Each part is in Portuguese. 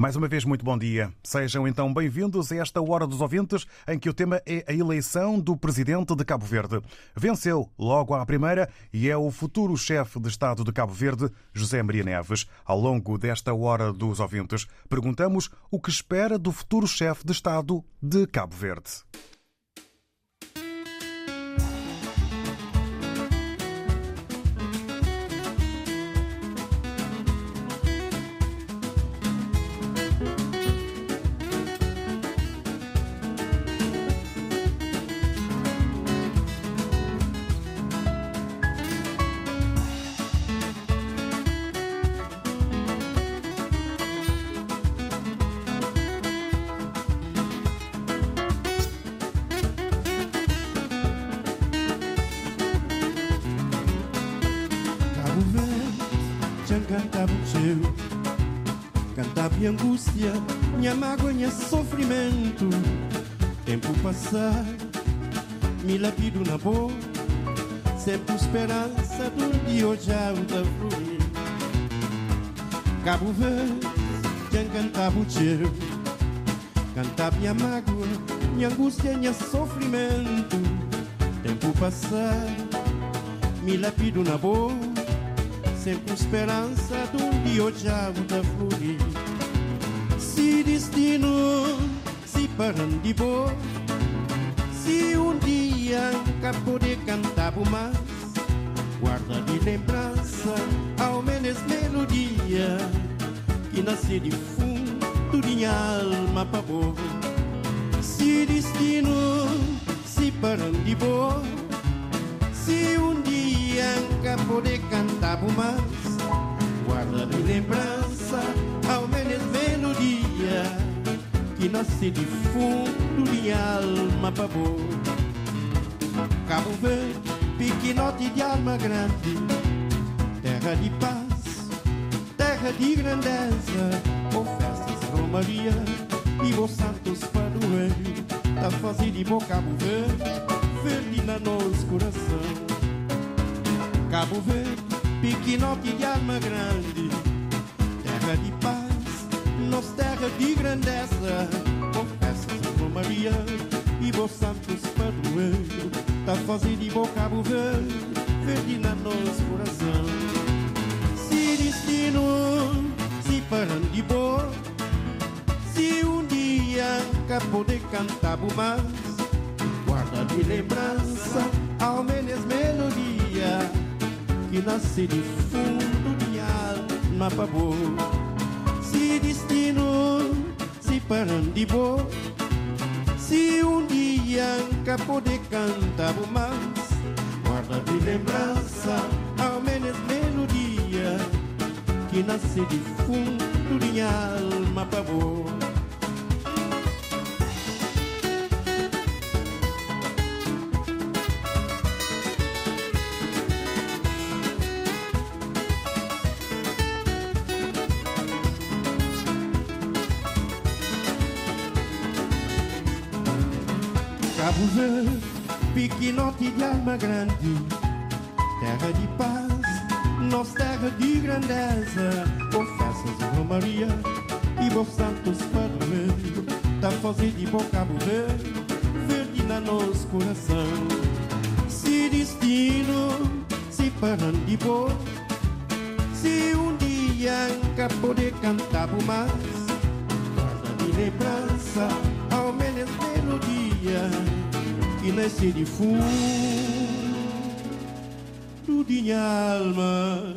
Mais uma vez, muito bom dia. Sejam então bem-vindos a esta Hora dos Ouvintes, em que o tema é a eleição do presidente de Cabo Verde. Venceu logo à primeira e é o futuro chefe de Estado de Cabo Verde, José Maria Neves. Ao longo desta Hora dos Ouvintes, perguntamos o que espera do futuro chefe de Estado de Cabo Verde. E angústia, minha mágoa, minha sofrimento. Tempo passar, me lapido na boca Sempre esperança do dia hoje da fluir. Cabo Verde, já cantava o seu Cantava minha mágoa, minha angústia, minha sofrimento. Tempo passar me lapido na boca, sempre esperança um dia hoje da fluir. Se destino se de boa, se um dia nunca poder cantar mais, guarda de lembrança ao menos melodia que nasce de fundo de alma boa. Se destino se param de boa, se um dia nunca poder cantar mais Guarda de lembrança Que nasce de fundo de alma boa Cabo Verde, pequenote de alma grande. Terra de paz, terra de grandeza. Com festas, romaria e bons santos padroeiro Tá fazendo de boa Cabo Verde verde na nosso coração. Cabo Verde, pequenote de alma grande, terra de paz, nossa terra de grandeza. Confessas com Maria e vos santos padroeiro, tá fazendo de bom Cabo Verde, verde na nosso coração. Se destino se parando de boa, se um dia nunca poder cantar mais guarda de lembrança, ao menos melodia que nasce de fundo de alma para boa. Destino se boa, se um dia nunca poder cantar mais, guarda de lembrança, ao menos melodia que nasce de fundo de alma para pequenote de alma grande, terra de paz, nossa terra de grandeza, confessas a Maria e vos santos padroeiro, tá fazendo de bom Cabo verde na nosso coração. Se destino se parando de boa, se um dia nunca poder cantar por mais, guarda de lembrança, ao menos melodia que nasce de fundo de minha alma.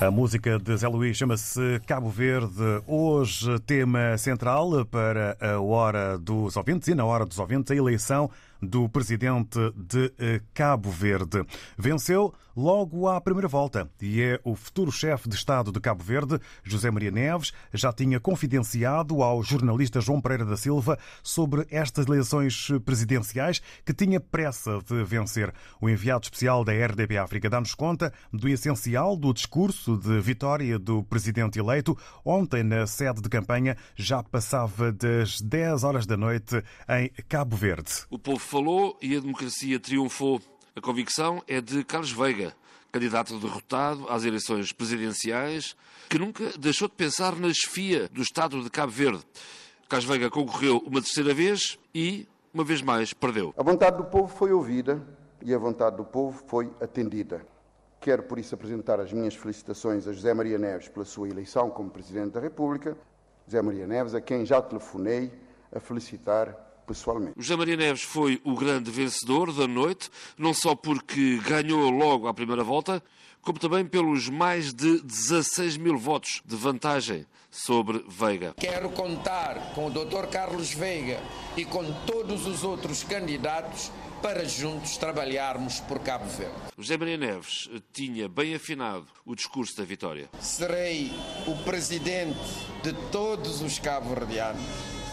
A música de Zé Luís chama-se Cabo Verde. Hoje, tema central para a Hora dos Ouvintes e na Hora dos Ouvintes, a eleição do presidente de eh, Cabo Verde. Venceu logo à primeira volta e é o futuro chefe de Estado de Cabo Verde, José Maria Neves, já tinha confidenciado ao jornalista João Pereira da Silva sobre estas eleições presidenciais que tinha pressa de vencer. O enviado especial da RDP África dá-nos conta do essencial do discurso de vitória do presidente eleito. Ontem, na sede de campanha, já passava das 10 horas da noite em Cabo Verde. O povo falou e a democracia triunfou. A convicção é de Carlos Veiga, candidato derrotado às eleições presidenciais, que nunca deixou de pensar na chefia do Estado de Cabo Verde. Carlos Veiga concorreu uma terceira vez e, uma vez mais, perdeu. A vontade do povo foi ouvida e a vontade do povo foi atendida. Quero, por isso, apresentar as minhas felicitações a José Maria Neves pela sua eleição como Presidente da República. José Maria Neves, a quem já telefonei a felicitar pessoalmente. José Maria Neves foi o grande vencedor da noite, não só porque ganhou logo à primeira volta, como também pelos mais de 16 mil votos de vantagem sobre Veiga. Quero contar com o Dr. Carlos Veiga e com todos os outros candidatos para juntos trabalharmos por Cabo Verde. José Maria Neves tinha bem afinado o discurso da vitória. Serei o presidente de todos os cabo-verdianos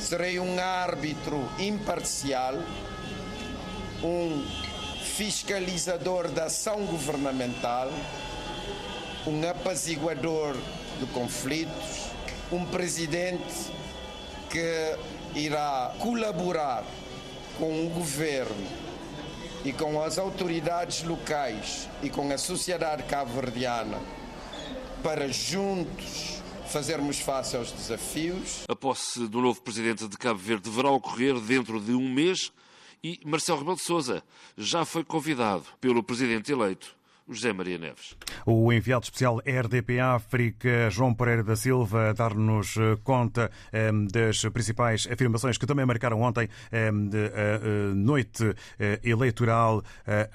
serei um árbitro imparcial, um fiscalizador da ação governamental, um apaziguador de conflitos, um presidente que irá colaborar com o governo e com as autoridades locais e com a sociedade cabo-verdiana para juntos fazermos face aos desafios. A posse do novo presidente de Cabo Verde deverá ocorrer dentro de um mês e Marcelo Rebelo de Sousa já foi convidado pelo presidente eleito José Maria Neves. O enviado especial RDP África, João Pereira da Silva, a dar-nos eh, conta eh, das principais afirmações que também marcaram ontem eh, a noite eleitoral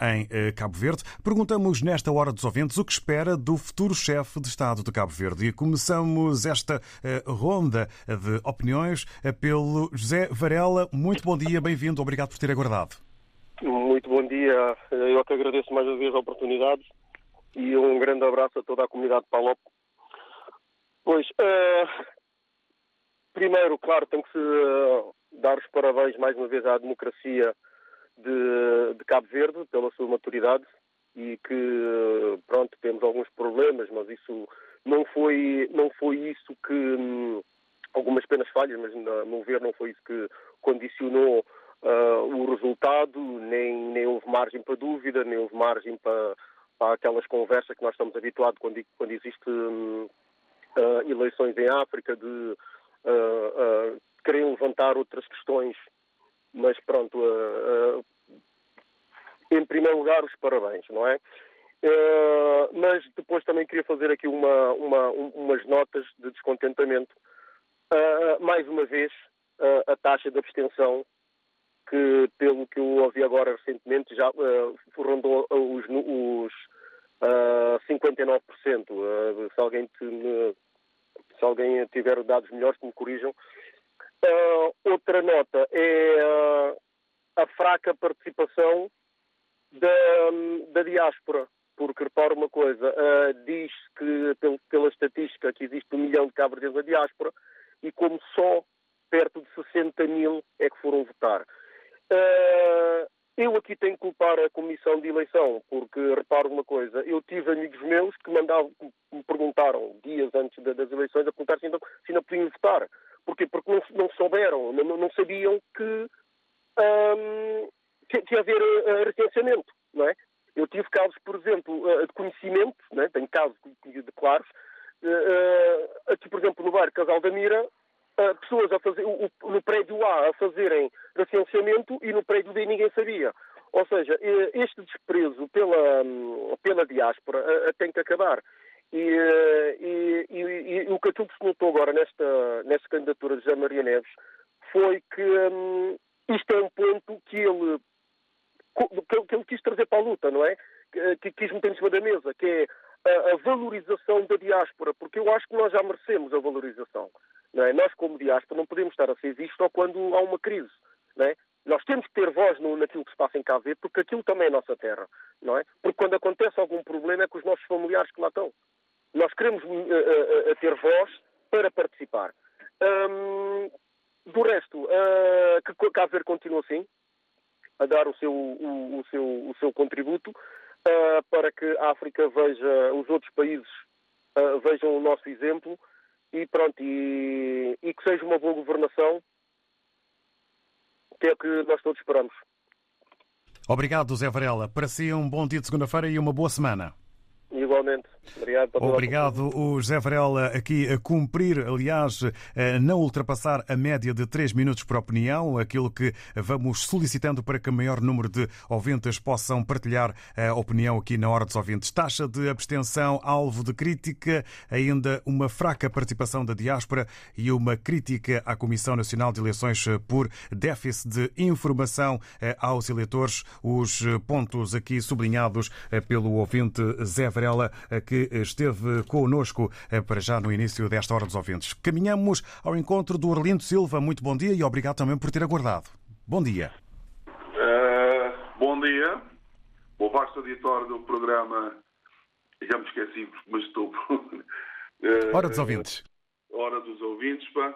em Cabo Verde. Perguntamos nesta hora dos ouvintes o que espera do futuro chefe de Estado de Cabo Verde. E começamos esta ronda de opiniões pelo José Varela. Muito bom dia, bem-vindo, obrigado por ter aguardado. Muito bom dia. Eu que agradeço mais uma vez a oportunidade e um grande abraço a toda a comunidade de Palop. Pois, uh, primeiro, claro, tem que se uh, dar os parabéns mais uma vez à democracia de, de Cabo Verde pela sua maturidade e que, pronto, temos alguns problemas, mas isso não foi, não foi isso que. Um, algumas penas falhas, mas, a meu ver, não foi isso que condicionou uh, o resultado, nem, nem houve margem para dúvida, nem houve margem para, para aquelas conversas que nós estamos habituados quando, quando existe uh, eleições em África, de uh, levantar outras questões. Mas pronto, em primeiro lugar, os parabéns, não é? Uh, mas depois também queria fazer aqui uma, uma, umas notas de descontentamento. Uh, mais uma vez, uh, a taxa de abstenção que, pelo que eu ouvi agora recentemente, já uh, rondou os, os uh, 59%. Uh, se, alguém te, se alguém tiver dados melhores, me corrijam. Uh, outra nota é a fraca participação da, da diáspora. Porque, repara uma coisa, diz que, pela estatística, que existe um milhão de cabras na diáspora e como só perto de 60 mil é que foram votar. Aqui tenho que culpar a comissão de eleição, porque reparo uma coisa, eu tive amigos meus que mandavam, me perguntaram dias antes das eleições a perguntar se ainda, se ainda podiam votar. Porquê? Porque não, não souberam, não, não, sabiam que, um, que, que ia haver uh, recenseamento, não é? Eu tive casos, por exemplo, uh, de conhecimento, é? tenho casos de claros, uh, aqui, por exemplo, no bairro Casal da Mira, pessoas a fazer, o, no prédio A a fazerem recenseamento e no prédio B ninguém sabia. Seja, este desprezo pela, pela diáspora tem que acabar. E, e, e, e, o que que se notou agora nesta, nesta candidatura de José Maria Neves foi que um, isto é um ponto que ele, que, ele quis trazer para a luta, não é? Que, que quis meter em cima da mesa, que é a, a valorização da diáspora, porque eu acho que nós já merecemos a valorização. Não é? Nós, como diáspora, não podemos estar a ser vistos só quando há uma crise. Não é? Nós temos que ter voz no, naquilo que se passa em Cabo Verde, porque aquilo também é nossa terra. Não é? Porque quando acontece algum problema é com os nossos familiares que lá estão. Nós queremos uh, uh, ter voz para participar. Um, do resto, uh, que Cabo Verde continua assim, a dar o seu, o, o seu, o seu contributo uh, para que a África veja, os outros países uh, vejam o nosso exemplo e pronto, e, e, que seja uma boa governação, que é o que nós todos esperamos. Obrigado, Zé Varela. Para si, um bom dia de segunda-feira e uma boa semana. Igualmente. Obrigado. Obrigado, o José Varela, aqui a cumprir, aliás, a não ultrapassar a média de 3 minutos por opinião, aquilo que vamos solicitando para que o maior número de ouvintes possam partilhar a opinião aqui na Hora dos Ouvintes. Taxa de abstenção, alvo de crítica, ainda uma fraca participação da diáspora e uma crítica à Comissão Nacional de Eleições por déficit de informação eh, aos eleitores. Os pontos aqui sublinhados eh, pelo ouvinte Zé Varela, eh, que que esteve conosco eh, para já no início desta Hora dos Ouvintes. Caminhamos ao encontro do Orlindo Silva. Muito bom dia e obrigado também por ter aguardado. Bom dia. Uh, bom dia. O vasto auditório do programa. Já me esqueci, mas estou. Uh, Hora dos Ouvintes. Hora dos Ouvintes, pá,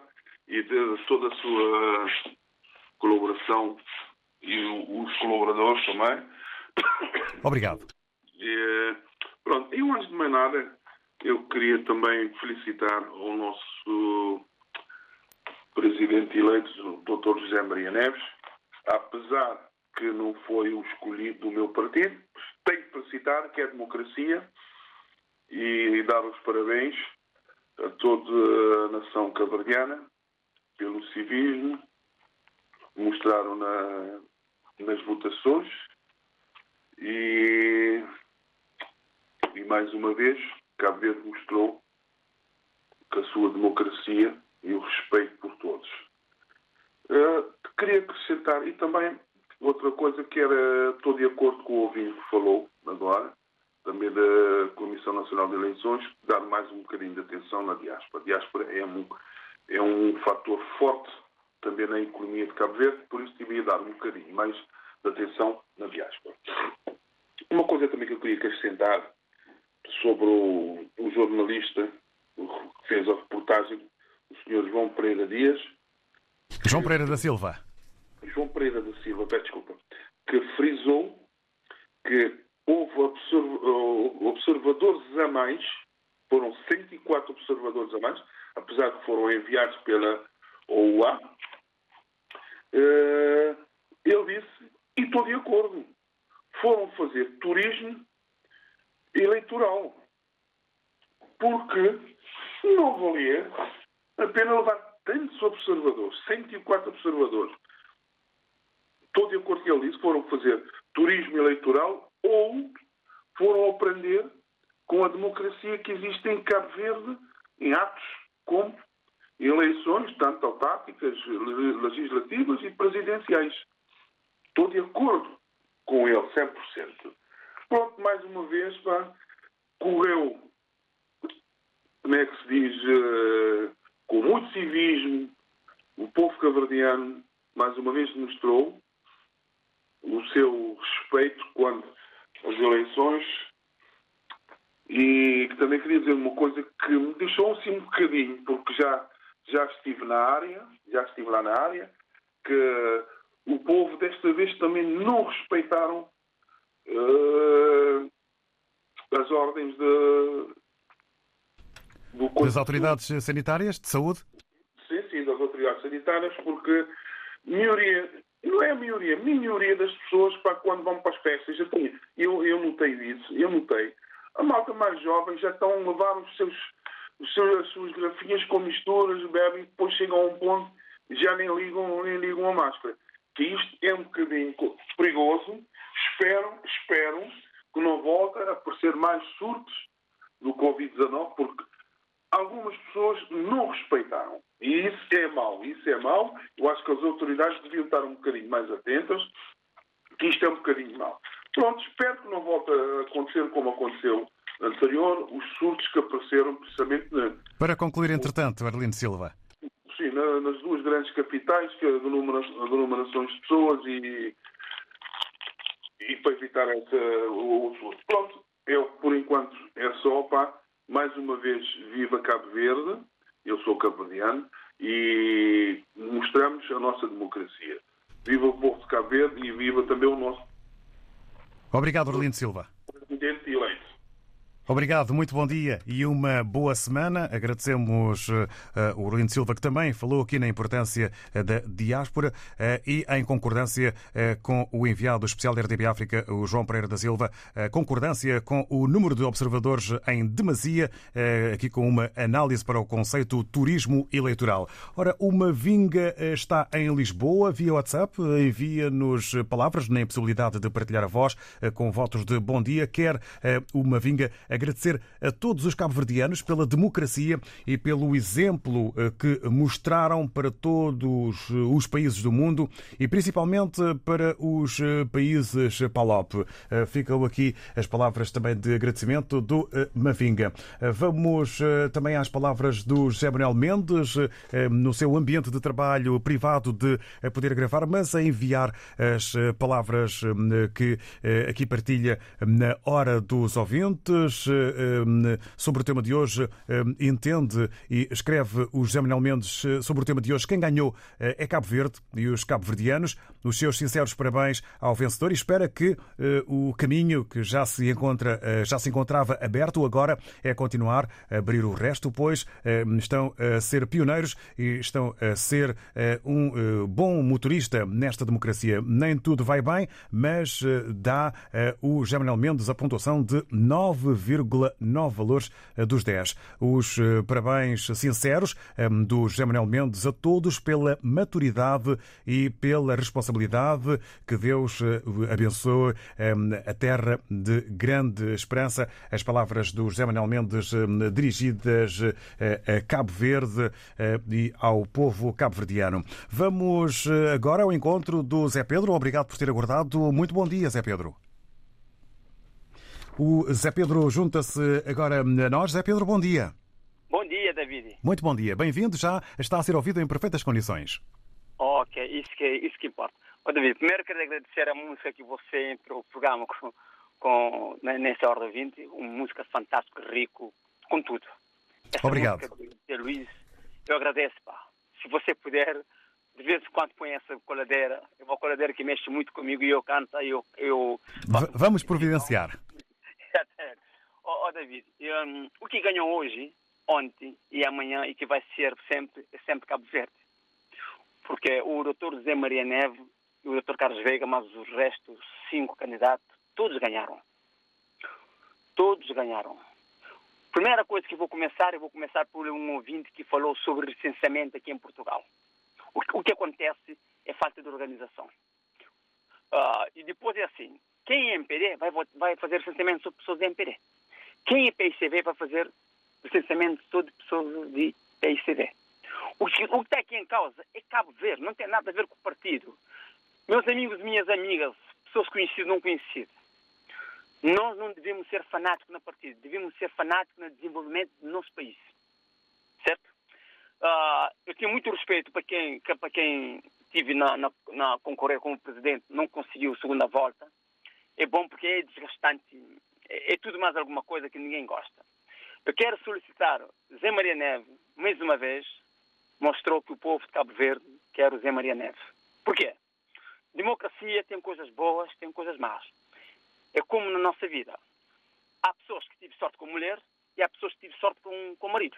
e de toda a sua colaboração e os colaboradores também. Obrigado. E, Pronto, e antes de mais nada, eu queria também felicitar o nosso presidente eleito, o Dr. José Maria Neves, apesar que não foi o escolhido do meu partido, tenho que felicitar que é democracia e dar os parabéns a toda a nação cabardiana pelo civismo mostraram na, nas votações e e mais uma vez, Cabo Verde mostrou que a sua democracia e o respeito por todos. Uh, queria acrescentar, e também outra coisa que era, estou de acordo com o ouvinte que falou agora, também da Comissão Nacional de Eleições, dar mais um bocadinho de atenção na diáspora. A diáspora é um, é um fator forte também na economia de Cabo Verde, por isso devia dar um bocadinho mais de atenção na diáspora. Uma coisa também que eu queria acrescentar sobre o, o jornalista que fez a reportagem, o Sr. João Pereira Dias. João Pereira da Silva. João Pereira da Silva, peço desculpa, que frisou que houve observadores a mais, foram 104 observadores a mais, apesar de foram enviados pela OUA. Eh, ele disse, e estou de acordo, foram fazer turismo eleitoral. Porque não valia a pena levar tantos observadores, 104 observadores. Estou de acordo com ele disse, foram fazer turismo eleitoral ou foram aprender com a democracia que existe em Cabo Verde em atos como eleições, tanto autárquicas, legislativas e presidenciais. Estou de acordo com ele, 100%. Pronto, mais uma vez, pá, correu, como é que se diz, uh, com muito civismo, o povo caverdiano, mais uma vez, demonstrou o seu respeito quando as eleições. E também queria dizer uma coisa que me deixou assim um bocadinho, porque já, já estive na área, já estive lá na área, que o povo desta vez também não respeitaram uh, as ordens de, do das autoridades sanitárias de saúde? Sim, sim, das autoridades sanitárias, porque maioria, não é a maioria, a minoria das pessoas para quando vão para as festas, eu, eu, eu notei isso, eu notei. A malta mais jovem já estão a levar os seus, os seus, as suas grafinhas com misturas, bebem, depois chegam a um ponto e já nem ligam, nem ligam a máscara. Que isto é um bocadinho perigoso Espero, espero que não volte a aparecer mais surtos do Covid-19, porque algumas pessoas não respeitaram. E isso é mau, isso é mau. Eu acho que as autoridades deviam estar um bocadinho mais atentas, que isto é um bocadinho mau. Pronto, espero que não volte a acontecer como aconteceu anterior, os surtos que apareceram precisamente na, Para concluir, entretanto, Arlindo Silva. sim, na- nas duas grandes capitais, que aglomeram aglomerações de pessoas e, e para evitar essa, o, surto. Pronto, eu, por enquanto, é só, pá, mais uma vez, viva Cabo Verde, eu sou cabo-verdiano, e mostramos a nossa democracia. Viva o povo de Cabo Verde e viva também o nosso Obrigado, Arlindo Silva. presidente eleito. Obrigado, muito bom dia e uma boa semana. Agradecemos uh, o Orlindo Silva, que também falou aqui na importância uh, da diáspora uh, e em concordância com o enviado especial da RDB África, o João Pereira da Silva, concordância com o número de observadores em demasia, aqui com uma análise para o conceito turismo eleitoral. Ora, uma vinga está em Lisboa via WhatsApp, envia-nos palavras, nem possibilidade de partilhar a voz, com votos de bom dia, quer uma vinga agradecer a todos os cabo-verdianos pela democracia e pelo exemplo eh, que mostraram para todos os países do mundo e principalmente para os eh, países PALOP. Eh, Ficam aqui as palavras também de agradecimento do Mavinga. Vamos também às palavras do José Manuel Mendes, no seu ambiente de trabalho privado de poder gravar, mas a enviar as palavras que aqui partilha na hora dos ouvintes sobre o tema de hoje. Entende e escreve o José Manuel Mendes sobre o tema de hoje. Quem ganhou é Cabo Verde e os cabo-verdianos. Os seus sinceros parabéns ao vencedor e espera que o caminho que já se encontra, já se encontrava aberto agora é continuar a abrir o resto, pois estão a ser pioneiros e estão a ser um bom motorista nesta democracia. Nem tudo vai bem, mas dá o José Manuel Mendes a pontuação de 9,9 valores dos 10. Os parabéns sinceros do José Manuel Mendes a todos pela maturidade e pela responsabilidade que Deus abençoe a terra de grande esperança. As palavras do José Manuel Mendes dirigidas a Cabo Verde e ao povo cabo-verdiano. Vamos agora ao encontro do Zé Pedro. Obrigado por ter aguardado. Muito bom dia, Zé Pedro. O Zé Pedro junta-se agora a nós. Zé Pedro, bom dia. Bom dia, David. Muito bom dia. Bem-vindo. Já está a ser ouvido em perfeitas condições. Ok, isso que, isso que importa. Oh, David, primeiro quero agradecer a música que você entrou no programa com, com, nessa hora 20. Uma música fantástica, rico, com tudo. Essa Obrigado. De Luís, eu agradeço, pá. Se você puder, de vez em quando põe essa coladeira. É uma coladeira que mexe muito comigo e eu canto, eu... eu... Vamos providenciar. oh, oh, David, um, o que ganhou hoje, ontem e amanhã e que vai ser sempre, sempre Cabo Verde. Porque o doutor José Maria Neve e o doutor Carlos Veiga, mas os restos, cinco candidatos, todos ganharam. Todos ganharam. Primeira coisa que vou começar, eu vou começar por um ouvinte que falou sobre recenseamento aqui em Portugal. O que acontece é falta de organização. Uh, e depois é assim, quem é MPD vai, vai fazer recenseamento sobre pessoas de MPD. Quem é PICV vai fazer recenseamento sobre pessoas de PICV. O que, o que está aqui em causa é Cabo Verde, não tem nada a ver com o partido. Meus amigos, minhas amigas, pessoas conhecidas, não conhecidas, nós não devemos ser fanáticos na partida, devemos ser fanáticos no desenvolvimento do nosso país. Certo? Uh, eu tenho muito respeito para quem, para quem tive na, na, na concorrer como presidente, não conseguiu a segunda volta. É bom porque é desgastante, é, é tudo mais alguma coisa que ninguém gosta. Eu quero solicitar Zé Maria Neve, mais uma vez, mostrou que o povo de Cabo Verde quer o Zé Maria Neve. Por quê? Democracia tem coisas boas, tem coisas más. É como na nossa vida. Há pessoas que tiveram sorte com mulher e há pessoas que tiveram sorte com, com marido.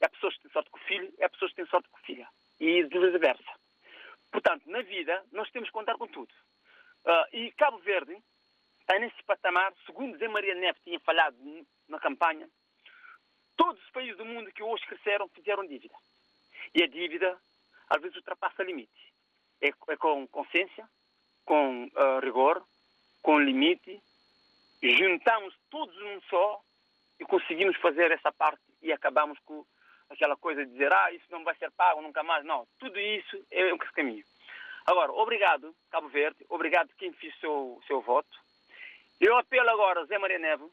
E há pessoas que têm sorte com filho e há pessoas que têm sorte com filha. E vice-versa. Portanto, na vida, nós temos que contar com tudo. Uh, e Cabo Verde está nesse patamar, segundo Zé Maria Neve tinha falado na campanha, todos os países do mundo que hoje cresceram fizeram dívida. E a dívida, às vezes, ultrapassa limite. É, é com consciência, com uh, rigor, com limite, juntamos todos num só e conseguimos fazer essa parte e acabamos com aquela coisa de dizer, ah, isso não vai ser pago nunca mais. Não, tudo isso é o caminho. Agora, obrigado, Cabo Verde, obrigado quem fez seu, seu voto. Eu apelo agora, Zé Maria Neves,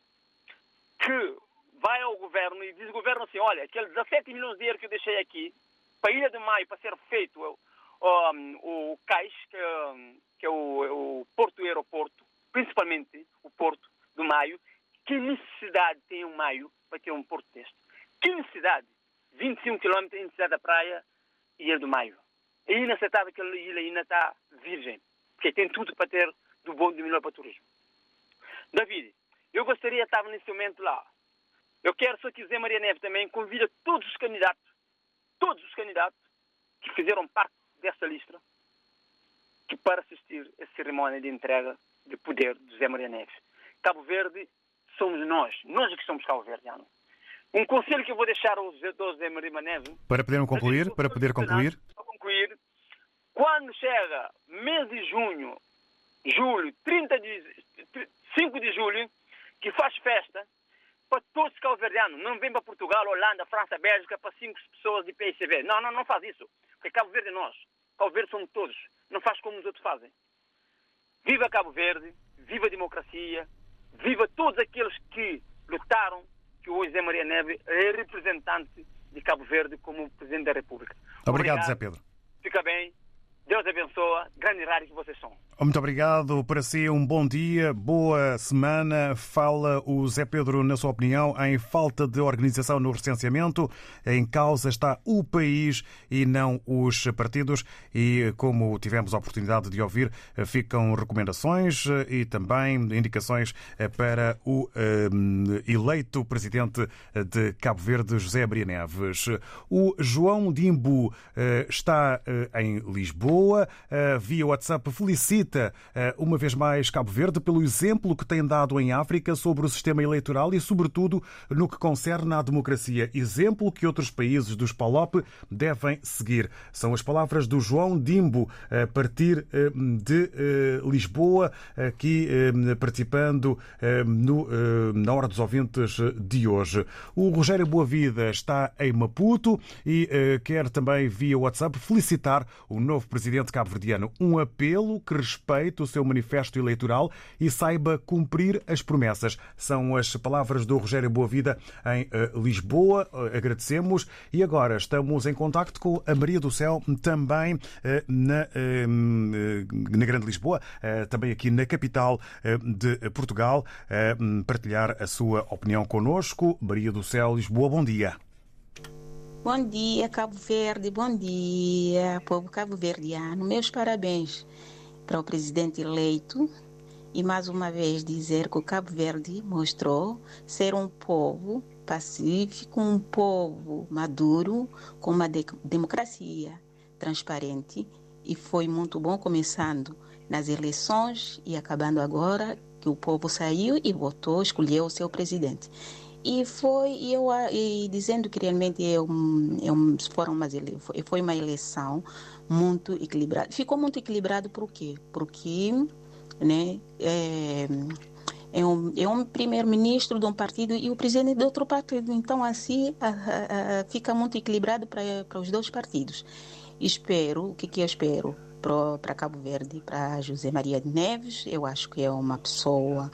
que vai ao governo e diz ao governo assim, olha, aqueles 17 milhões de euros que eu deixei aqui, para a Ilha de Maio, para ser feito um, o cais, que, que é o, o porto e aeroporto, principalmente o porto do Maio, que necessidade tem um Maio para ter um porto deste? Que necessidade? 25 quilômetros em cidade da praia e Ilha do Maio. É inaceitável que a ilha ainda está virgem, porque tem tudo para ter do bom e do melhor para o turismo. David, eu gostaria de estar nesse momento lá. Eu quero, se eu quiser, Maria Neve também convida todos os candidatos, todos os candidatos que fizeram parte dessa lista, que para assistir a cerimónia de entrega de poder de José Maria Neves. Cabo Verde somos nós, nós é que somos Cabo Verdeanos. Um conselho que eu vou deixar ao José Maria Neves. Para poder concluir, para poder concluir. Para concluir, quando chega mês de junho, julho, 30 de, 5 de julho, que faz festa para todos os cabo-verdianos. Não vem para Portugal, Holanda, França, Bélgica para cinco pessoas de PICB. Não, não, não faz isso. Porque Cabo Verde é nós. Cabo Verde somos todos. Não faz como os outros fazem. Viva Cabo Verde, viva a democracia, viva todos aqueles que lutaram, que hoje é Maria Neve é representante de Cabo Verde como Presidente da República. Obrigado, Obrigado. Zé Pedro. Fica bem. Deus abençoe. Grande rádio que vocês são. Muito obrigado. Para si, um bom dia, boa semana. Fala o Zé Pedro, na sua opinião, em falta de organização no recenseamento. Em causa está o país e não os partidos. E, como tivemos a oportunidade de ouvir, ficam recomendações e também indicações para o eleito presidente de Cabo Verde, José Maria Neves. O João Dimbu eh, está eh, em Lisboa. Eh, via WhatsApp, felicita eh, uma vez mais Cabo Verde pelo exemplo que tem dado em África sobre o sistema eleitoral e, sobretudo, no que concerne à democracia. Exemplo que outros países dos PALOP devem seguir. São as palavras do João Dimbo, a partir eh, de eh, Lisboa, aqui participando no, na Hora dos Ouvintes de hoje. O Rogério Boavida está em Maputo e quer também, via WhatsApp, felicitar o novo presidente cabo-verdiano. Um apelo que respeite o seu manifesto eleitoral e saiba cumprir as promessas. São as palavras do Rogério Boavida em eh, Lisboa. Eh, agradecemos e agora estamos em contacto com a Maria do Céu, também eh, na, na Grande Lisboa, também aqui na capital de Portugal, partilhar a sua opinião connosco. Maria do Céu, Lisboa, bom dia. Bom dia, Cabo Verde, bom dia, povo cabo-verdiano. Meus parabéns para o presidente eleito e mais uma vez dizer que o Cabo Verde mostrou ser um povo pacífico, um povo maduro, com uma de democracia transparente e foi muito bom começando nas eleições e acabando agora que o povo saiu e votou, escolheu o seu presidente. E foi eu e dizendo que realmente é um, é foram umas foi uma eleição muito equilibrada. Ficou muito equilibrado por quê? Porque né, é, é um, é um primeiro-ministro de um partido e o presidente de outro partido. Então, assim, a, a, a, fica muito equilibrado para os dois partidos. Espero, o que, que eu espero? Para Cabo Verde, para José Maria de Neves, eu acho que é uma pessoa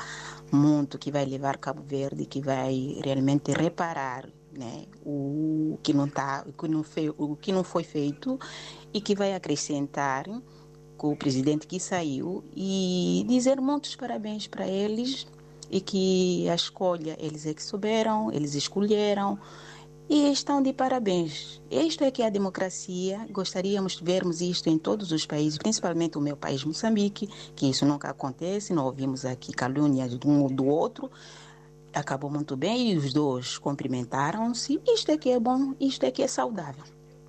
muito que vai levar Cabo Verde, que vai realmente reparar né, o que não tá, o que não foi, o que não foi feito e que vai acrescentar com o presidente que saiu e dizer muitos parabéns para eles e que a escolha eles é que souberam, eles escolheram e estão de parabéns. Isto é que é a democracia. Gostaríamos de vermos isto em todos os países, principalmente o meu país, Moçambique, que isso nunca acontece. Não ouvimos aqui calúnias de um ou do outro. Acabou muito bem e os dois cumprimentaram-se. Isto é que é bom, isto é que é saudável.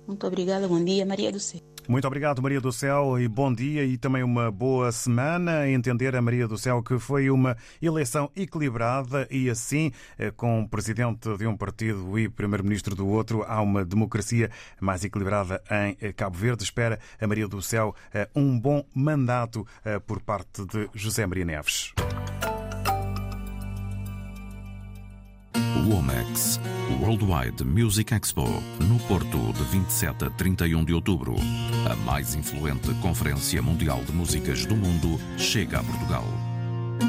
Muito obrigada, bom dia, Maria do Céu. Muito obrigado, Maria do Céu, e bom dia e também uma boa semana. Entender a Maria do Céu que foi uma eleição equilibrada e assim, eh, com presidente de um partido e primeiro-ministro do outro, há uma democracia mais equilibrada em eh, Cabo Verde. Espera a Maria do Céu eh, um bom mandato por parte de José Maria Neves. Womex Worldwide Music Expo, no Porto, de 27 a 31 de outubro. A mais influente conferência mundial de músicas do mundo chega a Portugal.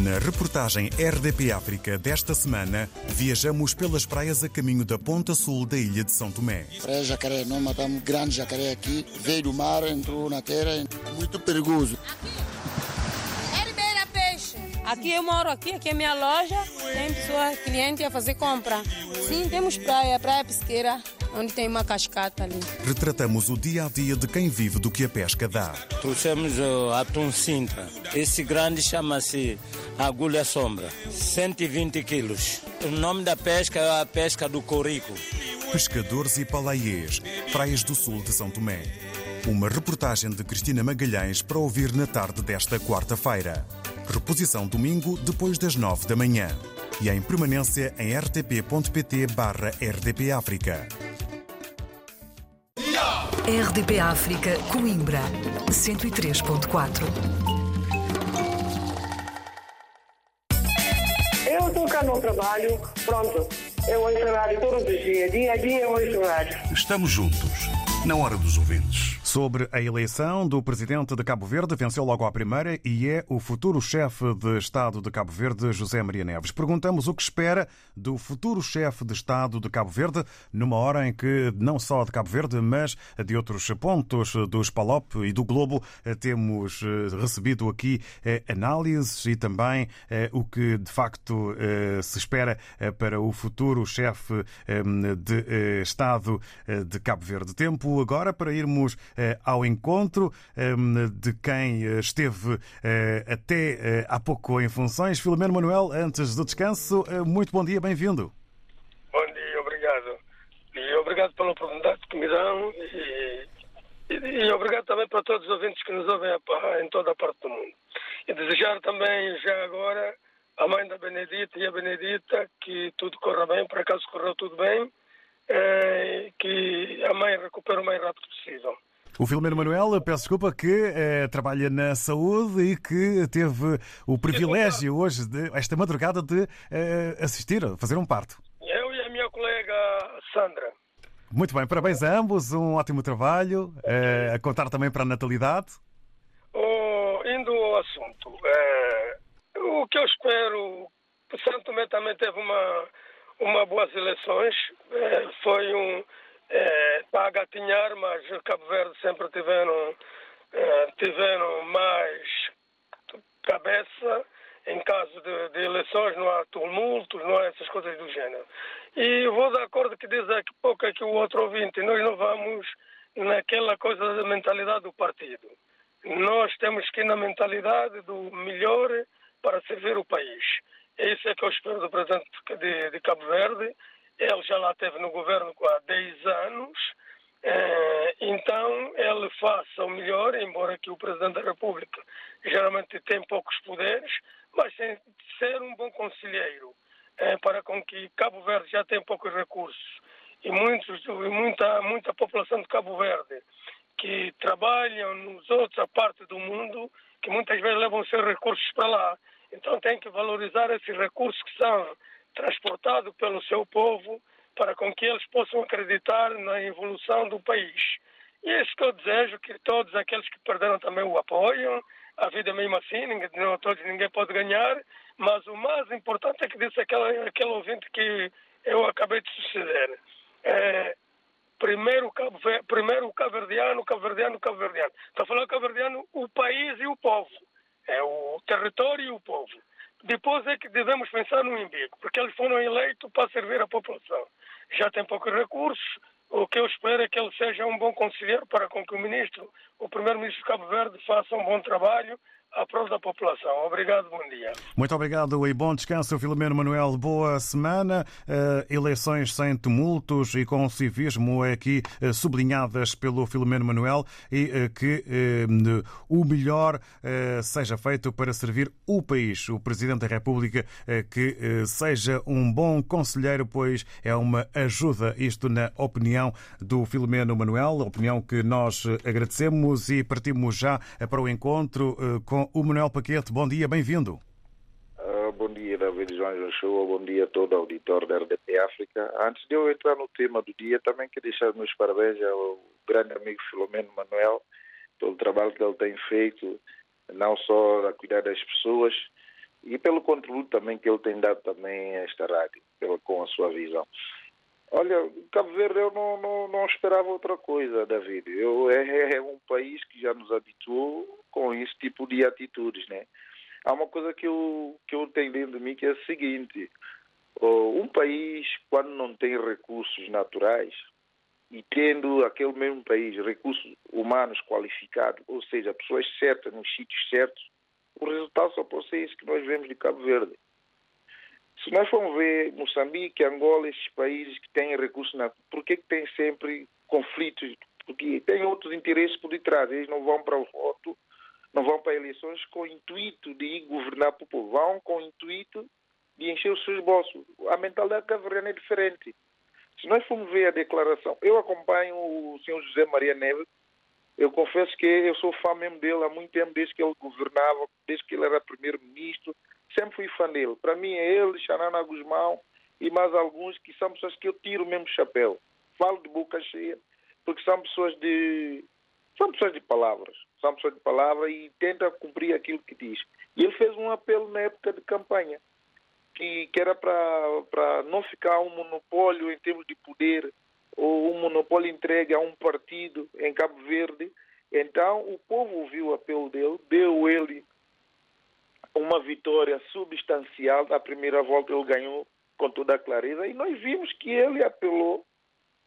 Na reportagem RDP África desta semana, viajamos pelas praias a caminho da ponta sul da ilha de São Tomé. Praia Jacaré, nós matamos grande jacaré aqui, veio do mar, entrou na terra, muito perigoso. É. Aqui eu moro aqui, aqui é minha loja, tem pessoas, cliente a fazer compra. Sim, temos praia, praia pesqueira, onde tem uma cascata ali. Retratamos o dia a dia de quem vive do que a pesca dá. Trouxemos o atum cinta. Esse grande chama-se agulha sombra, 120 quilos. O nome da pesca é a pesca do corico. Pescadores e palaiês, praias do sul de São Tomé. Uma reportagem de Cristina Magalhães para ouvir na tarde desta quarta-feira. Reposição domingo, depois das nove da manhã. E em permanência em rtp.pt barra RDP África. RDP África, Coimbra, 103.4. Eu estou cá no trabalho, pronto. Eu ouço rádio todos os dias, dia a dia eu ouço rádio. Estamos juntos, na hora dos ouvintes. Sobre a eleição do presidente de Cabo Verde, venceu logo à primeira e é o futuro chefe de Estado de Cabo Verde, José Maria Neves. Perguntamos o que espera do futuro chefe de Estado de Cabo Verde, numa hora em que, não só de Cabo Verde, mas de outros pontos do Espalop e do Globo, temos recebido aqui análises e também o que de facto se espera para o futuro chefe de Estado de Cabo Verde. Tempo agora para irmos ao encontro de quem esteve até há pouco em funções. Filomeno Manuel, antes do descanso, muito bom dia, bem-vindo. Bom dia, obrigado. E obrigado pela oportunidade que me dão e, e, e obrigado também para todos os ouvintes que nos ouvem em toda a parte do mundo. E desejar também, já agora, a mãe da Benedita e a Benedita que tudo corra bem, por acaso correu tudo bem, que a mãe recupere o mais rápido possível. O Filomeno Manuel, peço desculpa, que eh, trabalha na saúde e que teve o privilégio hoje, de, esta madrugada, de eh, assistir, fazer um parto. Eu e a minha colega Sandra. Muito bem, parabéns a ambos, um ótimo trabalho, eh, a contar também para a natalidade. Oh, indo ao assunto, o que eu espero, o Santo Tomé também teve uma, uma boas eleições, foi um é, para gatinhar, mas Cabo Verde sempre tiveram, é, tiveram mais cabeça. Em caso de, de, eleições não há tumultos, não há essas coisas do género. E vou de acordo que diz aqui pouco aqui o outro ouvinte, nós não vamos naquela coisa da mentalidade do partido. Nós temos que ir na mentalidade do melhor para servir o país. É isso é que eu espero do presidente de, de Cabo Verde ele já lá esteve no governo há 10 anos, então ele faça o melhor, embora que o Presidente da República geralmente tem poucos poderes, mas de ser um bom conselheiro, para com que Cabo Verde já tem poucos recursos e, muitos, e muita, muita população de Cabo Verde que trabalham nos outros partes do mundo, que muitas vezes levam seus recursos para lá. Então tem que valorizar esses recursos que são transportado pelo seu povo para com que eles possam acreditar na evolução do país. E é isso que eu desejo, que todos aqueles que perderam também o apoiam. A vida é mesmo assim, ninguém, não todos, ninguém pode ganhar, mas o mais importante é que disse aquele, aquele ouvinte que eu acabei de suceder. É, primeiro, Cabo, primeiro o cabo-verdiano, cabo-verdiano, cabo-verdiano. Estou a falar cabo-verdiano, o país e o povo. É o território e o povo. Depois é que devemos pensar no embigo, porque eles foram eleitos para servir a população. Já tem poucos recursos, o que eu espero é que ele seja um bom conselheiro para com que o ministro, o primeiro-ministro de Cabo Verde, faça um bom trabalho à prol da população. Obrigado, bom dia. Muito obrigado e bom descanso, Filomeno Manuel. Boa semana. Uh, eleições sem tumultos e com civismo aqui uh, sublinhadas pelo Filomeno Manuel e uh, que o melhor seja feito para servir o país. O Presidente da República que seja um bom conselheiro, pois é uma ajuda isto na opinião do Filomeno Manuel, opinião que nós agradecemos e partimos já para o encontro com o Manuel Paquete. Bom dia, bem-vindo. Uh, bom dia, David João Joshua. Bom dia a todo o auditório da RDP África. Antes de eu entrar no tema do dia, também quero deixar meus parabéns ao grande amigo Filomeno Manuel pelo trabalho que ele tem feito, não só a cuidar das pessoas, e pelo contributo também que ele tem dado também a esta rádio, pela, com a sua visão. Olha, Cabo Verde eu não, não, não esperava outra coisa, David. Eu, é, é, um país que já nos habituou com esse tipo de atitudes, né? Há uma coisa que eu, que eu tenho dentro de mim que é a seguinte. Um país, quando não tem recursos naturais, e tendo aquele mesmo país recursos humanos qualificados, ou seja, pessoas certas nos sítios certos, o resultado só pode ser isso que nós vemos de Cabo Verde. Se nós formos ver Moçambique, Angola, esses países que têm recursos, na... por que, tem sempre conflitos? Porque tem outros interesses por detrás. Eles não vão para o voto, não vão para eleições com o intuito de governar para o povo. Vão com o intuito de encher os seus bolsos. A mentalidade caveriana é diferente. Se nós formos ver a declaração, eu acompanho o senhor José Maria Neves, eu confesso que eu sou fã mesmo dele há muito tempo, desde que ele governava, desde que ele era primeiro-ministro, sempre fui fã dele. Para mim é ele, Xanana Guzmão e mais alguns que são pessoas que eu tiro o mesmo chapéu. Falo de boca cheia, porque são pessoas de. São pessoas de palavras. São pessoas de palavra e tentam cumprir aquilo que diz. E ele fez um apelo na época de campanha, que, que era para não ficar um monopólio em termos de poder ou um monopólio entregue a um partido em Cabo Verde. Então o povo ouviu o apelo dele, deu ele vitória substancial. Na primeira volta ele ganhou com toda a clareza e nós vimos que ele apelou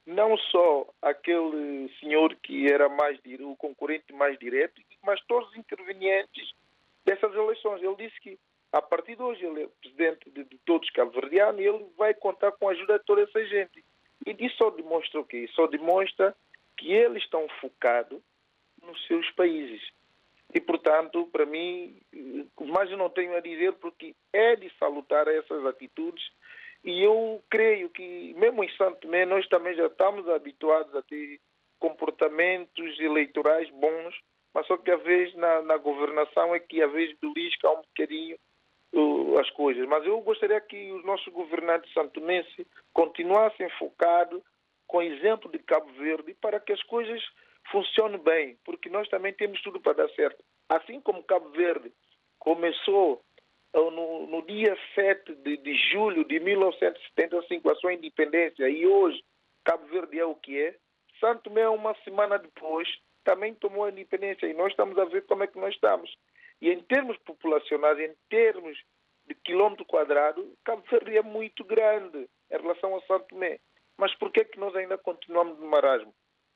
não só aquele senhor que era mais o concorrente mais direto, mas todos os intervenientes dessas eleições. Ele disse que a partir de hoje ele é presidente de, de todos os cabo-verdianos e ele vai contar com a ajuda de toda essa gente. E isso só demonstra o quê? Só demonstra que eles estão focados nos seus países. E, portanto, para mim, mais eu não tenho a dizer porque é de salutar essas atitudes e eu creio que, mesmo em Santo Tomé, nós também já estamos habituados a ter comportamentos eleitorais bons, mas só que a vez na, na governação é que a vez belisca um bocadinho uh, as coisas. Mas eu gostaria que os nossos governantes santomenses continuassem focados com exemplo de Cabo Verde para que as coisas funcione bem, porque nós também temos tudo para dar certo. Assim como Cabo Verde começou eh, no, no dia 7 de, de, julho de 1975 a sua independência e hoje Cabo Verde é o que é, Santo Tomé, uma semana depois, também tomou a independência e nós estamos a ver como é que nós estamos. E em termos populacionais, em termos de quilômetro quadrado, Cabo Verde é muito grande em relação a Santo Tomé. Mas por que, é que nós ainda continuamos no marasmo?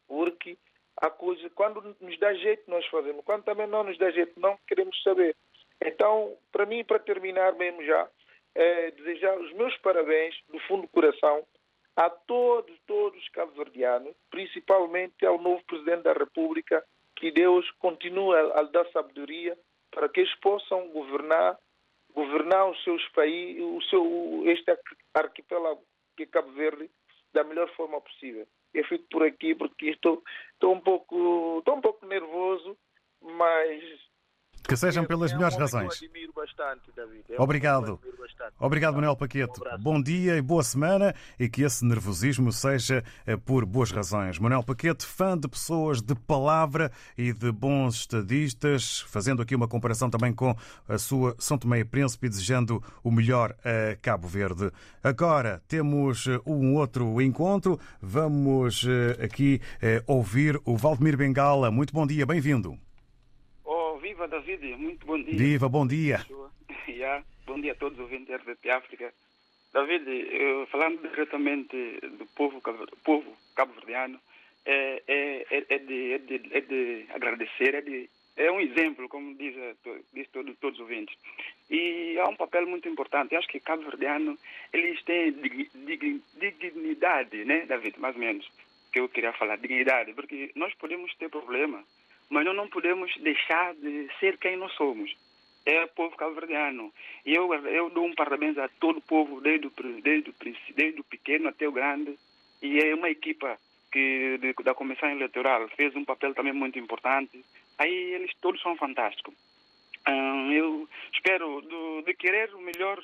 Porque Há coisas, quando nos dá jeito, nós fazemos. Quando também não nos dá jeito, não queremos saber. Então, para mim, para terminar mesmo já, é desejar os meus parabéns do fundo do coração a todos, todos os cabo-verdianos, principalmente ao novo Presidente da República, que Deus continue a, a dar sabedoria para que eles possam governar, governar os seus países, o seu, este arquipélago que é Cabo Verde, da melhor forma possível eu fico por aqui porque estou, estou, um, pouco, estou um pouco nervoso, mas que sejam pelas é melhores razões. Bastante, é Obrigado. Bastante. Obrigado, Manuel Paquete. Um Bom dia e boa semana e que esse nervosismo seja eh, por boas razões. Manuel Paquete, fã de pessoas de palavra e de bons estadistas, fazendo aqui uma comparação também com a sua São Tomé e Príncipe, desejando o melhor a Cabo Verde. Agora temos eh, um outro encontro. Vamos eh, aqui ouvir o Valdemir Bengala. Muito bom dia, bem-vindo. Viva David, muito bom dia. Viva, bom dia. Yeah. Bom dia a todos os ouvintes da RDP África. David, falando diretamente do povo, povo cabo-verdiano, é, é, é, de, é, de, é de agradecer, é de é um exemplo, como diz, diz todo, todos os ouvintes. E há um papel muito importante. Eu acho que Cabo Verdeano, eles têm dignidade, né, David? Mais ou menos, que eu queria falar, dignidade, porque nós podemos ter problema, mas nós não podemos deixar de ser quem nós somos. É o povo cabo-verdiano. E eu, eu dou um parabéns a todo o povo, desde o, desde, o, desde o pequeno até o grande. E é uma equipa que de, da Comissão Eleitoral fez um papel também muito importante. Aí eles todos são fantásticos. Hum, eu espero do, de querer o melhor.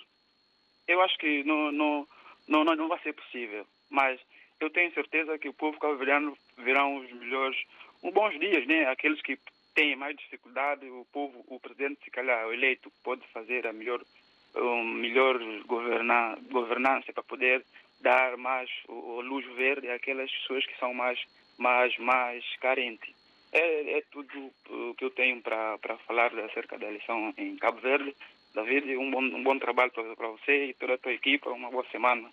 Eu acho que não, não, não, não, vai ser possível. Mas eu tenho certeza que o povo cabo-verdiano verão os melhores, bons dias, né? Aqueles que têm mais dificuldade, o povo, o presidente, se calhar, o eleito, pode fazer a melhor, um, melhor governança para poder dar mais o, luz verde àquelas pessoas que são mais, mais, mais carentes. É, é tudo o que eu tenho para falar acerca da eleição em Cabo Verde. David, um bom, um bom trabalho para você e toda a tua equipa. Uma boa semana.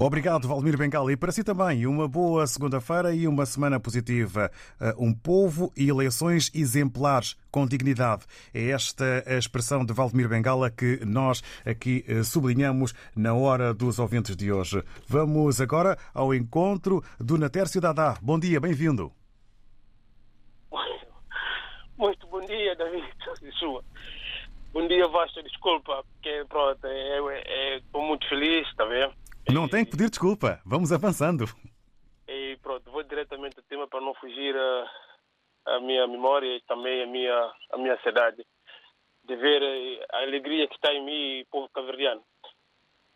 Obrigado, Valmir Bengala. E para si também, uma boa segunda-feira e uma semana positiva. Uh, um povo e eleições exemplares com dignidade. É esta a expressão de Valdemir Bengala que nós aqui uh, sublinhamos na hora dos ouvintes de hoje. Vamos agora ao encontro do Natércio Dadá. Bom dia, bem-vindo. Muito bom dia, David. Sua. Bom dia, Vasta. Desculpa, porque pronto, estou muito feliz, está vendo? Não tem que pedir desculpa. Vamos avançando. E pronto, vou diretamente ao tema para não fugir a, a minha memória e também a minha, a minha cidade. De ver eh, a alegria que está em mim, povo caverdiano.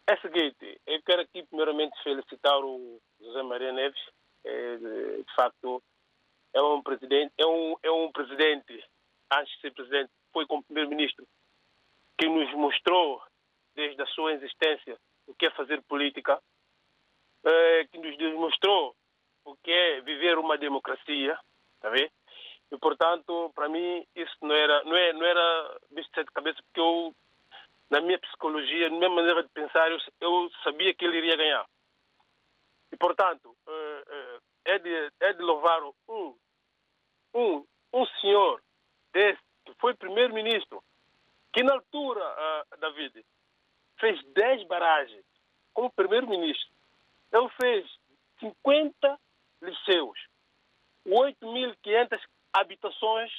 É o seguinte, eu quero aqui primeiramente felicitar o José Maria Neves. É, de facto, é um presidente, é um, é um presidente, antes de ser presidente, foi como primeiro-ministro, que nos mostrou desde a sua existência o que é fazer política, é, que nos demonstrou o que é viver uma democracia, tá vendo? E portanto, para mim isso não era não é não era bicho de cabeça porque eu na minha psicologia, na minha maneira de pensar, eu, eu sabia que ele iria ganhar. E portanto, é, é de é de louvar um um um senhor desse que foi primeiro-ministro que na altura, uh, David, fez 10 baragens como primeiro-ministro. Ele fez 50 liceus, 8.500 habitações,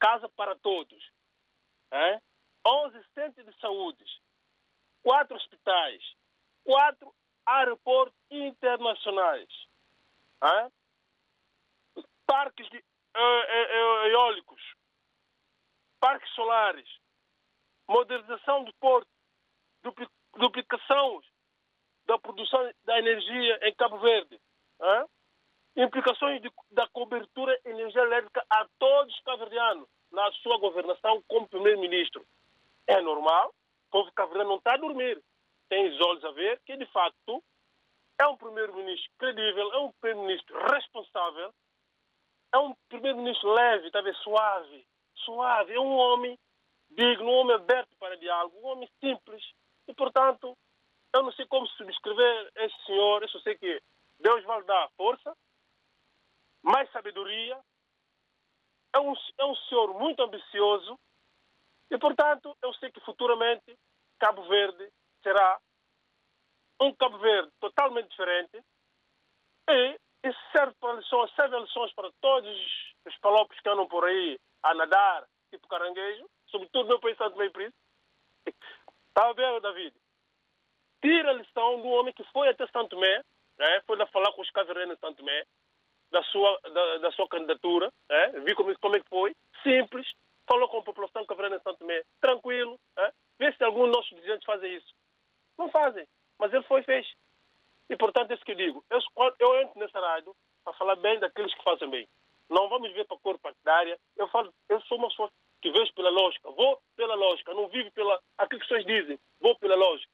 casa para todos, é? 11 centros de saúde, 4 hospitais, 4 aeroportos internacionais, é? parques de, uh, eólicos, parques solares, modernização do porto, duplicação da produção da energia em Cabo Verde, implicações de, da cobertura de energia elétrica a todos os cabo-verdianos na sua governação como primeiro-ministro. É normal, o povo cabo não está a dormir. Tem os olhos a ver que, de facto, é um primeiro-ministro credível, é um primeiro-ministro responsável, é um primeiro-ministro leve, talvez suave, suave, é um homem digno, um homem aberto para diálogo, um homem simples, e, portanto, eu não sei como subscrever esse senhor, eu só sei que Deus vai dar força, mais sabedoria. É um, é um senhor muito ambicioso e, portanto, eu sei que futuramente Cabo Verde será um Cabo Verde totalmente diferente e isso serve para lições, serve lições para todos os palopes que andam por aí a nadar, tipo caranguejo, sobretudo meu país Santo Meio Príncipe. Está a ver, David? Tira a lição do homem que foi até Santo Tomé, né? foi lá falar com os caverreiros de Santo Tomé, da sua, da, da sua candidatura, né? vi como, como é que foi, simples, falou com a população caverreira de Santo Tomé, tranquilo, né? vê se alguns dos nossos dirigentes fazem isso. Não fazem, mas ele foi e fez. E, portanto, é isso que eu digo. Eu, eu entro nessa rádio para falar bem daqueles que fazem bem. Não vamos ver para a cor partidária. Eu falo, eu sou uma pessoa que vejo pela lógica, vou pela lógica, não vivo pela aquilo que pessoas dizem, vou pela lógica.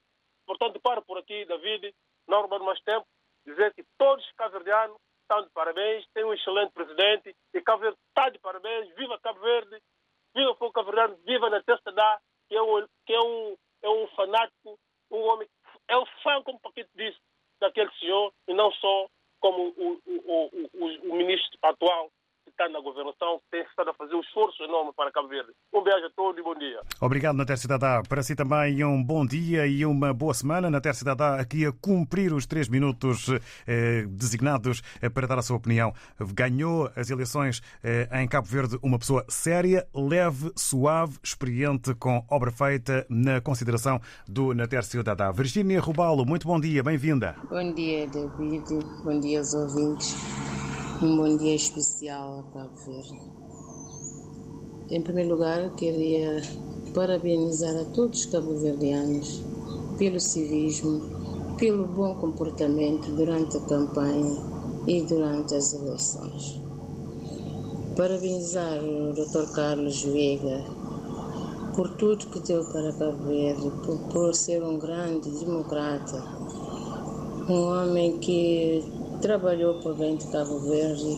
Portanto, paro por aqui, David, não roubar mais tempo, dizer que todos os cabo-verdianos estão de parabéns, têm um excelente presidente e Cabo Verde está de parabéns, viva Cabo Verde, viva o povo cabo-verdiano, viva na Testa da, que é um, que é um, é um fanático, um homem, é um fã, como o Paquito disse, daquele senhor e não só como o, o, o, o, o ministro atual está na governação, tem estado a fazer um esforço enorme para Cabo Verde. Um beijo a todos e bom dia. Obrigado, Nater Cidadá. Para si também um bom dia e uma boa semana. Nater Cidadá aqui a cumprir os três minutos eh, designados eh, para dar a sua opinião. Ganhou as eleições eh, em Cabo Verde uma pessoa séria, leve, suave, experiente, com obra feita na consideração do Nater Cidadá. Virgínia Rubalo, muito bom dia, bem-vinda. Bom dia, David. Bom dia aos ouvintes. Um bom dia especial a Cabo Verde. Em primeiro lugar, queria parabenizar a todos os cabo-verdianos pelo civismo, pelo bom comportamento durante a campanha e durante as eleições. Parabenizar o Dr. Carlos Veiga por tudo que deu para Cabo Verde, por, por ser um grande democrata, um homem que trabalhou por bem de Cabo Verde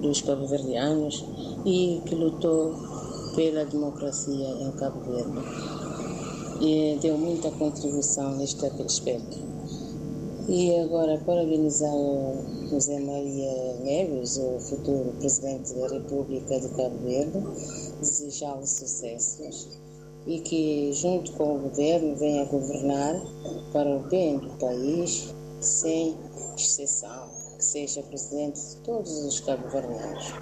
dos cabo-verdianos e que lutou pela democracia em Cabo Verde. E deu muita contribuição neste aspecto. E agora parabenizar o José Maria Neves, o futuro Presidente da República de Cabo Verde, desejá-lo sucessos e que, junto com o governo, venha governar para o bem do país, sem exceção que seja presidente de todos os cabo-verdianos.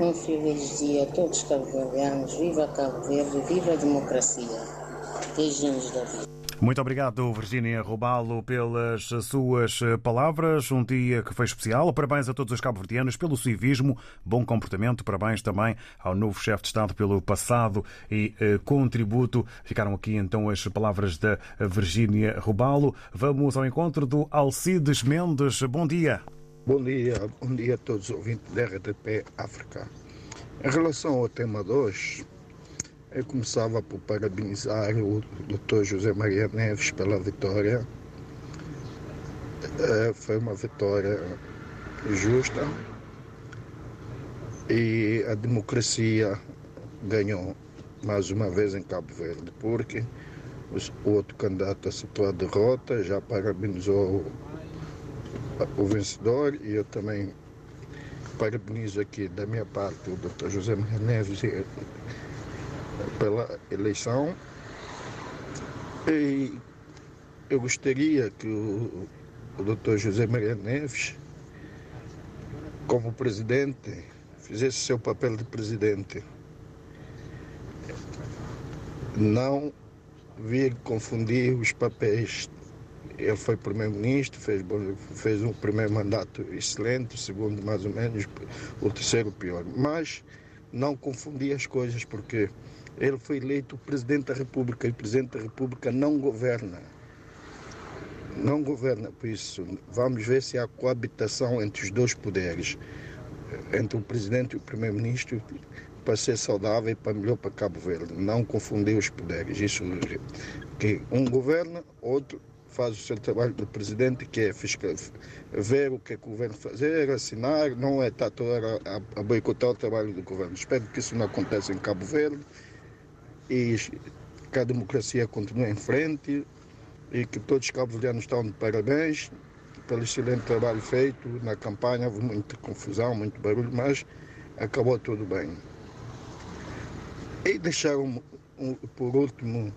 Um feliz dia a todos os cabo-verdianos. Viva Cabo Verde, viva a democracia. Beijinhos da vida. Muito obrigado, Virginia Robalo, pelas suas palavras. Um dia que foi especial. Parabéns a todos os cabo-verdianos pelo civismo, bom comportamento. Parabéns também ao novo chefe de Estado pelo passado e eh, contributo. Ficaram aqui então as palavras da Virginia Robalo. Vamos ao encontro do Alcides Mendes. Bom dia. Bom dia, bom dia a todos os ouvintes da RTP África. Em relação ao tema 2, eu começava por parabenizar o Dr. José Maria Neves pela vitória. Foi uma vitória justa e a democracia ganhou mais uma vez em Cabo Verde, porque o outro candidato aceitou a derrota, já parabenizou o vencedor e eu também parabenizo aqui da minha parte o Dr. José Maria Neves pela eleição e eu gostaria que o, o Dr. José Maria Neves, como presidente, fizesse seu papel de presidente. Não vir confundir os papéis ele foi primeiro-ministro, fez, fez um primeiro mandato excelente, o segundo mais ou menos, o terceiro pior. Mas não confundir as coisas, porque ele foi eleito presidente da República e o presidente da República não governa. Não governa, por isso vamos ver se há coabitação entre os dois poderes, entre o presidente e o primeiro-ministro, para ser saudável e para melhor para Cabo Verde. Não confundir os poderes. Isso que um governa, outro faz o seu trabalho do presidente, que é fiscal, ver o que, é o governo fazer, assinar, não é estar a, a boicotar o trabalho do governo. Espero que isso não aconteça em Cabo Verde e que a democracia continue em frente e que todos os cabo-verdianos estão de parabéns pelo excelente trabalho feito na campanha. Houve muita confusão, muito barulho, mas acabou tudo bem. E deixar, por último,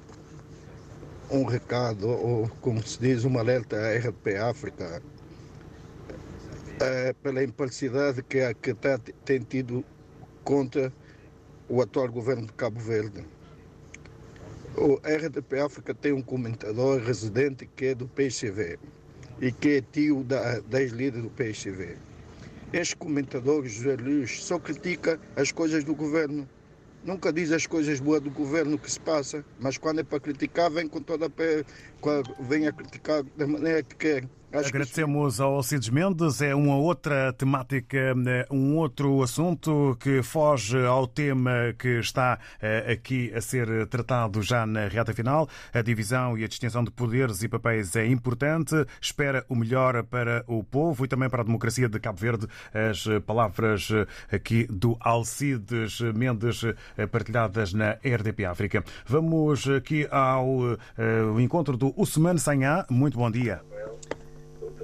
um recado, ou como se diz, uma alerta à RP África, é, pela imparcialidade que, que tá, tem tido contra o atual governo de Cabo Verde. O RDP África tem um comentador residente que é do PCV e que é tio da, das líderes do PCV. Este comentador, José Luís, só critica as coisas do governo nunca diz as coisas boas do governo que se passa, mas quando é para criticar, vem com toda a pé, vem a criticar da maneira que quer. Acho Agradecemos ao Alcides Mendes. É uma outra temática, um outro assunto que foge ao tema que está eh, aqui a ser tratado já na reta final. A divisão e a distinção de poderes e papéis é importante. Espera o melhor para o povo e também para a democracia de Cabo Verde. As palavras aqui do Alcides Mendes partilhadas na RDP África. Vamos aqui ao encontro do Usman Sanhá. Muito bom dia.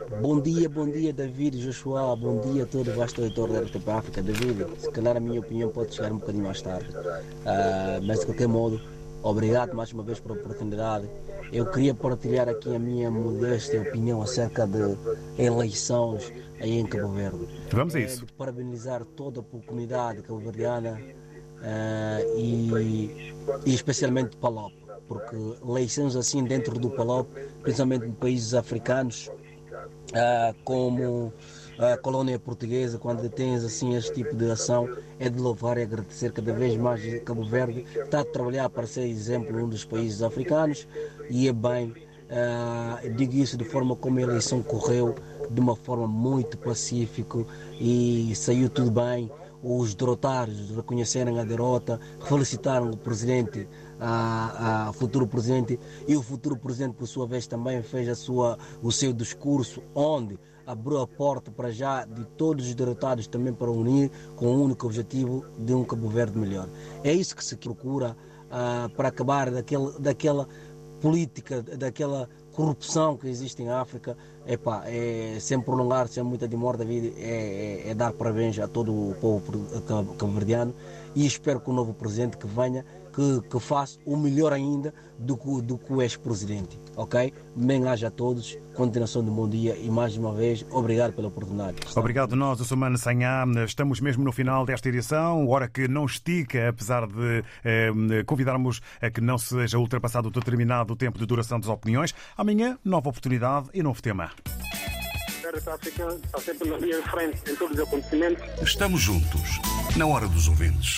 Bom dia, bom dia, David, Joshua, bom dia a todo o vasto leitor da RTP África. David, se calhar a minha opinião pode chegar um bocadinho mais tarde, uh, mas de qualquer modo, obrigado mais uma vez pela oportunidade. Eu queria partilhar aqui a minha modesta opinião acerca de eleições aí em Cabo Verde. Vamos a isso. É parabenizar toda a comunidade cabo-verdiana uh, e, e especialmente Palop, porque eleições assim dentro do Palop, principalmente em países africanos, uh, como a colônia portuguesa, quando tens assim este tipo de ação, é de louvar e agradecer cada vez mais Cabo Verde está a trabalhar para ser exemplo um dos países africanos e é bem, uh, digo isso de forma como a eleição correu, de uma forma muito pacífica e saiu tudo bem. Os derrotados reconheceram a derrota, felicitaram o presidente, a, futuro presidente, e o futuro presidente, por sua vez, também fez a sua, o seu discurso, onde abriu a porta para já de todos os derrotados também para unir com o único objetivo de um Cabo Verde melhor. É isso que se procura uh, para acabar daquele, daquela política, daquela corrupção que existe em África, epá, é, sem prolongar, sem muita demora da vida, é, é, é dar parabéns a todo o povo cabo-verdiano. E espero que o novo presidente que venha que, que faça o melhor ainda do que, do que o ex-presidente, ok? Bem haja a todos, continuação de bom dia e mais uma vez, obrigado pela oportunidade. Obrigado nós, o Sumano Sanhá. Estamos mesmo no final desta edição, hora que não estica, apesar de eh, convidarmos a que não seja ultrapassado o determinado tempo de duração das opiniões. Amanhã, nova oportunidade e novo tema. Está sempre na linha de frente em todos os acontecimentos. Estamos juntos, na hora dos ouvintes.